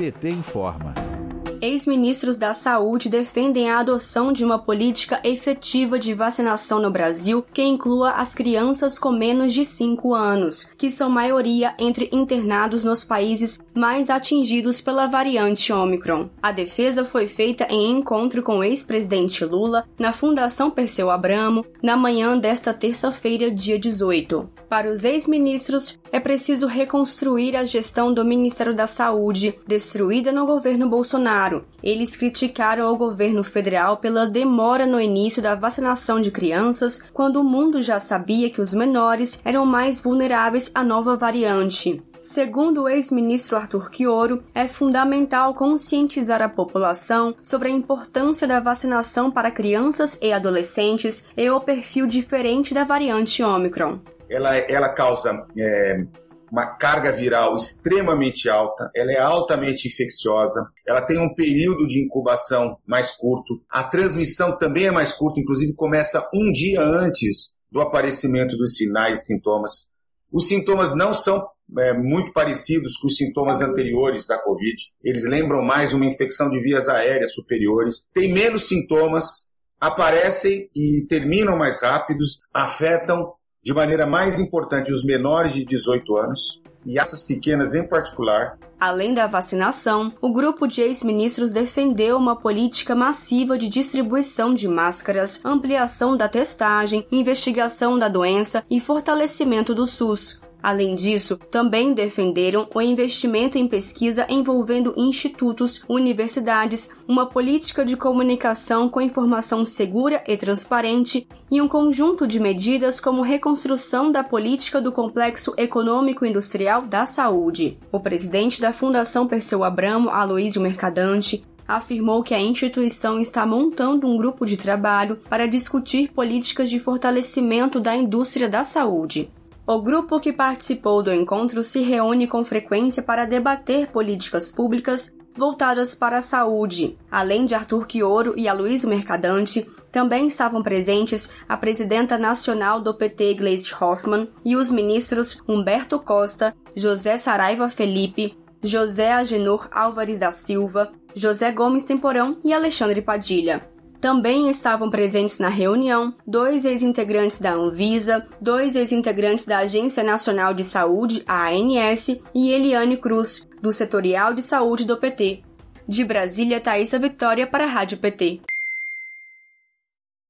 PT informa. Ex-ministros da Saúde defendem a adoção de uma política efetiva de vacinação no Brasil que inclua as crianças com menos de 5 anos, que são maioria entre internados nos países mais atingidos pela variante Omicron. A defesa foi feita em encontro com o ex-presidente Lula na Fundação Perseu Abramo na manhã desta terça-feira, dia 18. Para os ex-ministros, é preciso reconstruir a gestão do Ministério da Saúde, destruída no governo Bolsonaro. Eles criticaram o governo federal pela demora no início da vacinação de crianças, quando o mundo já sabia que os menores eram mais vulneráveis à nova variante. Segundo o ex-ministro Arthur Quioro, é fundamental conscientizar a população sobre a importância da vacinação para crianças e adolescentes e o perfil diferente da variante Omicron ela, ela causa é, uma carga viral extremamente alta, ela é altamente infecciosa, ela tem um período de incubação mais curto, a transmissão também é mais curta, inclusive começa um dia antes do aparecimento dos sinais e sintomas. Os sintomas não são é, muito parecidos com os sintomas anteriores da Covid. Eles lembram mais uma infecção de vias aéreas superiores. Tem menos sintomas, aparecem e terminam mais rápidos, afetam de maneira mais importante os menores de 18 anos e essas pequenas em particular. Além da vacinação, o grupo de ex-ministros defendeu uma política massiva de distribuição de máscaras, ampliação da testagem, investigação da doença e fortalecimento do SUS. Além disso, também defenderam o investimento em pesquisa envolvendo institutos, universidades, uma política de comunicação com informação segura e transparente e um conjunto de medidas como reconstrução da política do complexo econômico industrial da saúde. O presidente da Fundação Perseu Abramo, Aloísio Mercadante, afirmou que a instituição está montando um grupo de trabalho para discutir políticas de fortalecimento da indústria da saúde. O grupo que participou do encontro se reúne com frequência para debater políticas públicas voltadas para a saúde. Além de Arthur Quioro e Aloysio Mercadante, também estavam presentes a presidenta nacional do PT, Gleisi Hoffmann, e os ministros Humberto Costa, José Saraiva Felipe, José Agenor Álvares da Silva, José Gomes Temporão e Alexandre Padilha. Também estavam presentes na reunião dois ex-integrantes da Anvisa, dois ex-integrantes da Agência Nacional de Saúde, ANS, e Eliane Cruz, do Setorial de Saúde do PT. De Brasília, Thaisa Vitória para a Rádio PT.